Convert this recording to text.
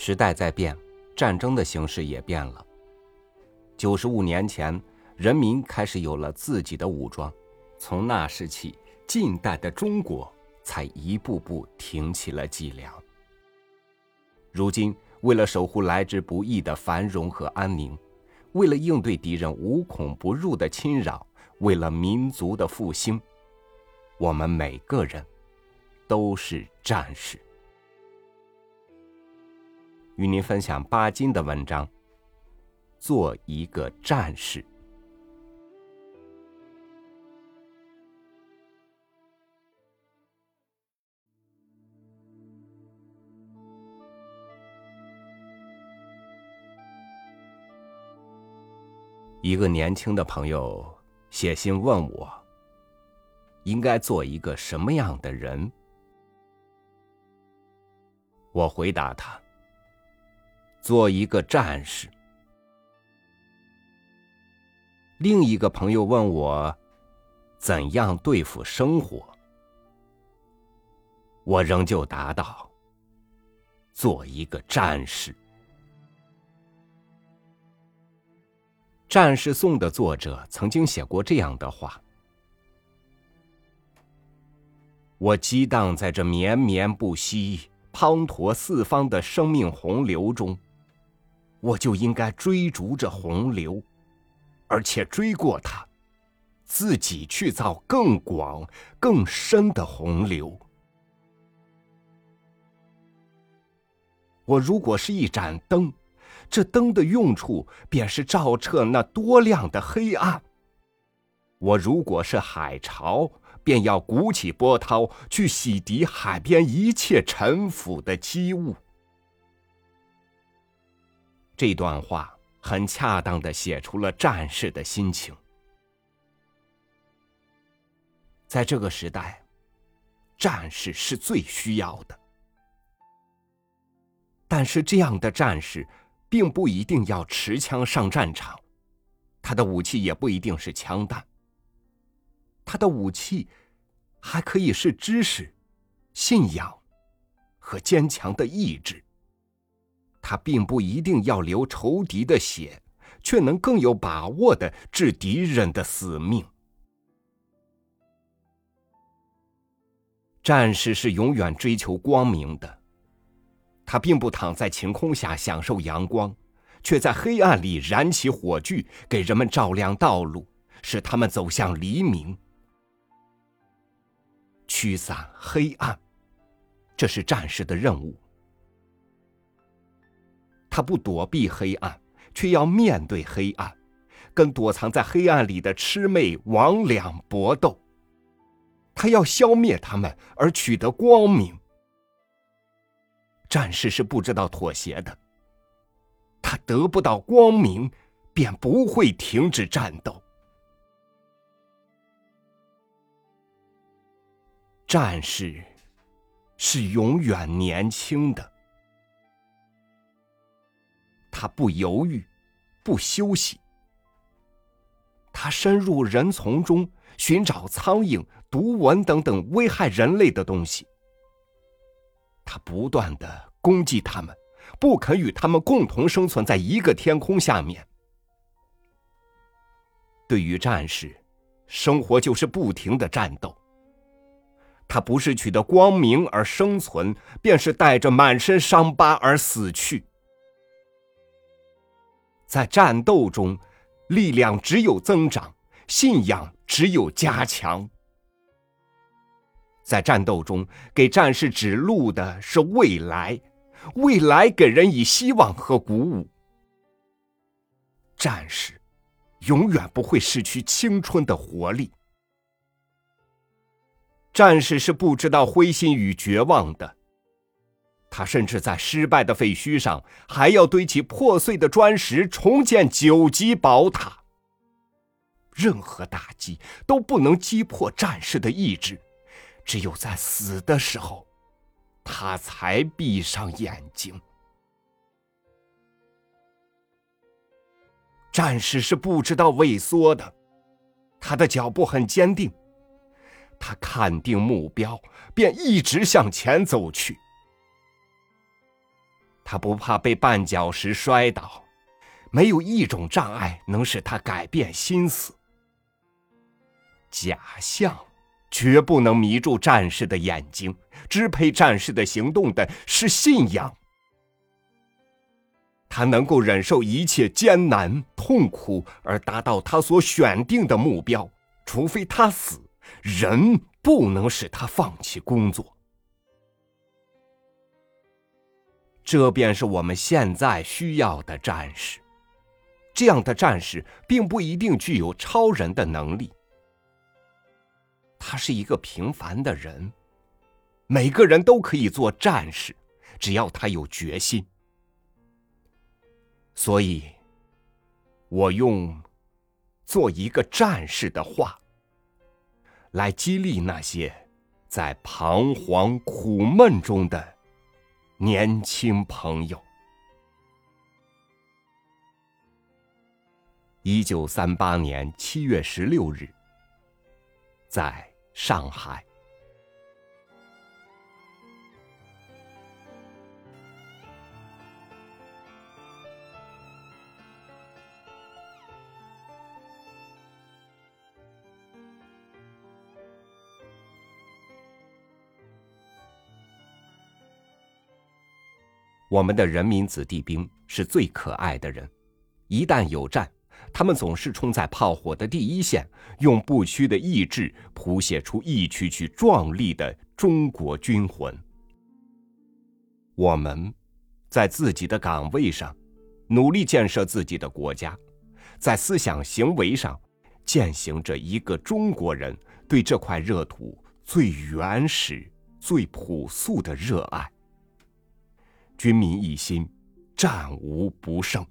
时代在变，战争的形式也变了。九十五年前，人民开始有了自己的武装，从那时起，近代的中国才一步步挺起了脊梁。如今，为了守护来之不易的繁荣和安宁，为了应对敌人无孔不入的侵扰，为了民族的复兴，我们每个人都是战士。与您分享巴金的文章：做一个战士。一个年轻的朋友写信问我，应该做一个什么样的人？我回答他。做一个战士。另一个朋友问我，怎样对付生活？我仍旧答道：做一个战士。《战士颂》的作者曾经写过这样的话：我激荡在这绵绵不息、滂沱四方的生命洪流中。我就应该追逐着洪流，而且追过它，自己去造更广、更深的洪流。我如果是一盏灯，这灯的用处便是照彻那多亮的黑暗。我如果是海潮，便要鼓起波涛，去洗涤海边一切沉腐的积物。这段话很恰当的写出了战士的心情。在这个时代，战士是最需要的。但是，这样的战士并不一定要持枪上战场，他的武器也不一定是枪弹。他的武器还可以是知识、信仰和坚强的意志。他并不一定要流仇敌的血，却能更有把握的治敌人的死命。战士是永远追求光明的，他并不躺在晴空下享受阳光，却在黑暗里燃起火炬，给人们照亮道路，使他们走向黎明。驱散黑暗，这是战士的任务。他不躲避黑暗，却要面对黑暗，跟躲藏在黑暗里的魑魅魍魉搏斗。他要消灭他们，而取得光明。战士是不知道妥协的。他得不到光明，便不会停止战斗。战士是永远年轻的。他不犹豫，不休息。他深入人丛中寻找苍蝇、毒蚊等等危害人类的东西。他不断的攻击他们，不肯与他们共同生存在一个天空下面。对于战士，生活就是不停的战斗。他不是取得光明而生存，便是带着满身伤疤而死去。在战斗中，力量只有增长，信仰只有加强。在战斗中，给战士指路的是未来，未来给人以希望和鼓舞。战士永远不会失去青春的活力。战士是不知道灰心与绝望的。他甚至在失败的废墟上，还要堆起破碎的砖石，重建九级宝塔。任何打击都不能击破战士的意志，只有在死的时候，他才闭上眼睛。战士是不知道畏缩的，他的脚步很坚定，他看定目标，便一直向前走去。他不怕被绊脚石摔倒，没有一种障碍能使他改变心思。假象绝不能迷住战士的眼睛，支配战士的行动的是信仰。他能够忍受一切艰难痛苦，而达到他所选定的目标，除非他死，人不能使他放弃工作。这便是我们现在需要的战士。这样的战士并不一定具有超人的能力，他是一个平凡的人。每个人都可以做战士，只要他有决心。所以，我用做一个战士的话，来激励那些在彷徨苦闷中的。年轻朋友，一九三八年七月十六日，在上海。我们的人民子弟兵是最可爱的人，一旦有战，他们总是冲在炮火的第一线，用不屈的意志谱写出一曲曲壮丽的中国军魂。我们，在自己的岗位上，努力建设自己的国家，在思想行为上，践行着一个中国人对这块热土最原始、最朴素的热爱。军民一心，战无不胜。